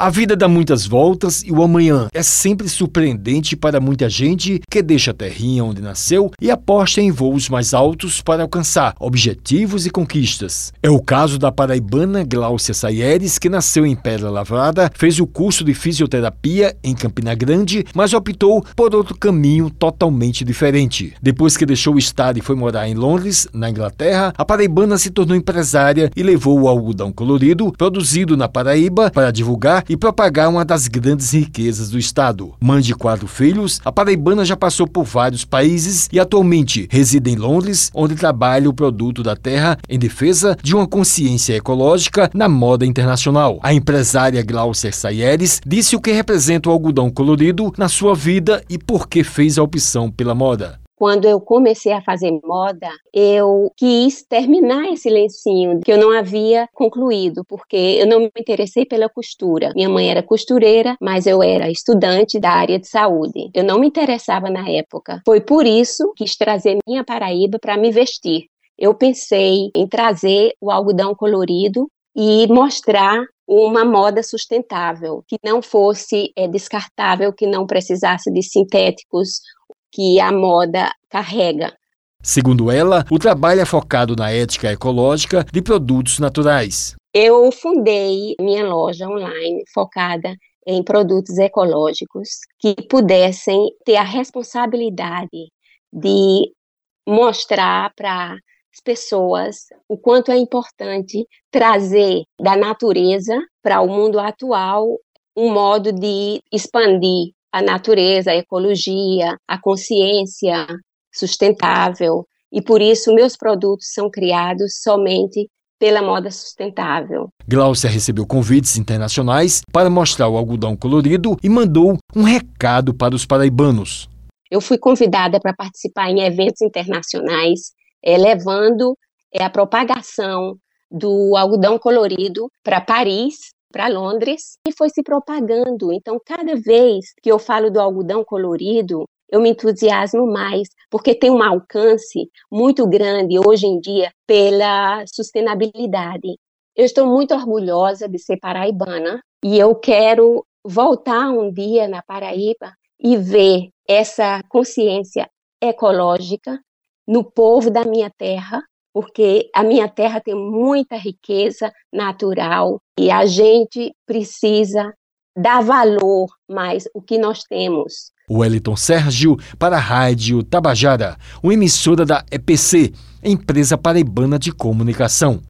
A vida dá muitas voltas e o amanhã é sempre surpreendente para muita gente que deixa a terrinha onde nasceu e aposta em voos mais altos para alcançar objetivos e conquistas. É o caso da paraibana Gláucia Saieres, que nasceu em Pedra Lavrada, fez o curso de fisioterapia em Campina Grande, mas optou por outro caminho totalmente diferente. Depois que deixou o estado e foi morar em Londres, na Inglaterra, a paraibana se tornou empresária e levou o algodão colorido, produzido na Paraíba, para divulgar e propagar uma das grandes riquezas do estado. Mãe de quatro filhos, a paraibana já passou por vários países e atualmente reside em Londres, onde trabalha o produto da terra em defesa de uma consciência ecológica na moda internacional. A empresária Glaucia Sayeres disse o que representa o algodão colorido na sua vida e por que fez a opção pela moda. Quando eu comecei a fazer moda, eu quis terminar esse lencinho que eu não havia concluído, porque eu não me interessei pela costura. Minha mãe era costureira, mas eu era estudante da área de saúde. Eu não me interessava na época. Foi por isso que quis trazer minha Paraíba para me vestir. Eu pensei em trazer o algodão colorido e mostrar uma moda sustentável, que não fosse é, descartável, que não precisasse de sintéticos que a moda carrega. Segundo ela, o trabalho é focado na ética ecológica de produtos naturais. Eu fundei minha loja online focada em produtos ecológicos que pudessem ter a responsabilidade de mostrar para as pessoas o quanto é importante trazer da natureza para o mundo atual um modo de expandir a natureza, a ecologia, a consciência sustentável. E por isso meus produtos são criados somente pela moda sustentável. Glaucia recebeu convites internacionais para mostrar o algodão colorido e mandou um recado para os paraibanos. Eu fui convidada para participar em eventos internacionais, é, levando é, a propagação do algodão colorido para Paris para Londres e foi se propagando. Então, cada vez que eu falo do algodão colorido, eu me entusiasmo mais, porque tem um alcance muito grande hoje em dia pela sustentabilidade. Eu estou muito orgulhosa de ser paraibana e eu quero voltar um dia na Paraíba e ver essa consciência ecológica no povo da minha terra porque a minha terra tem muita riqueza natural e a gente precisa dar valor mais o que nós temos. Wellington Sérgio para a Rádio Tabajara, uma emissora da EPC, empresa paraibana de comunicação.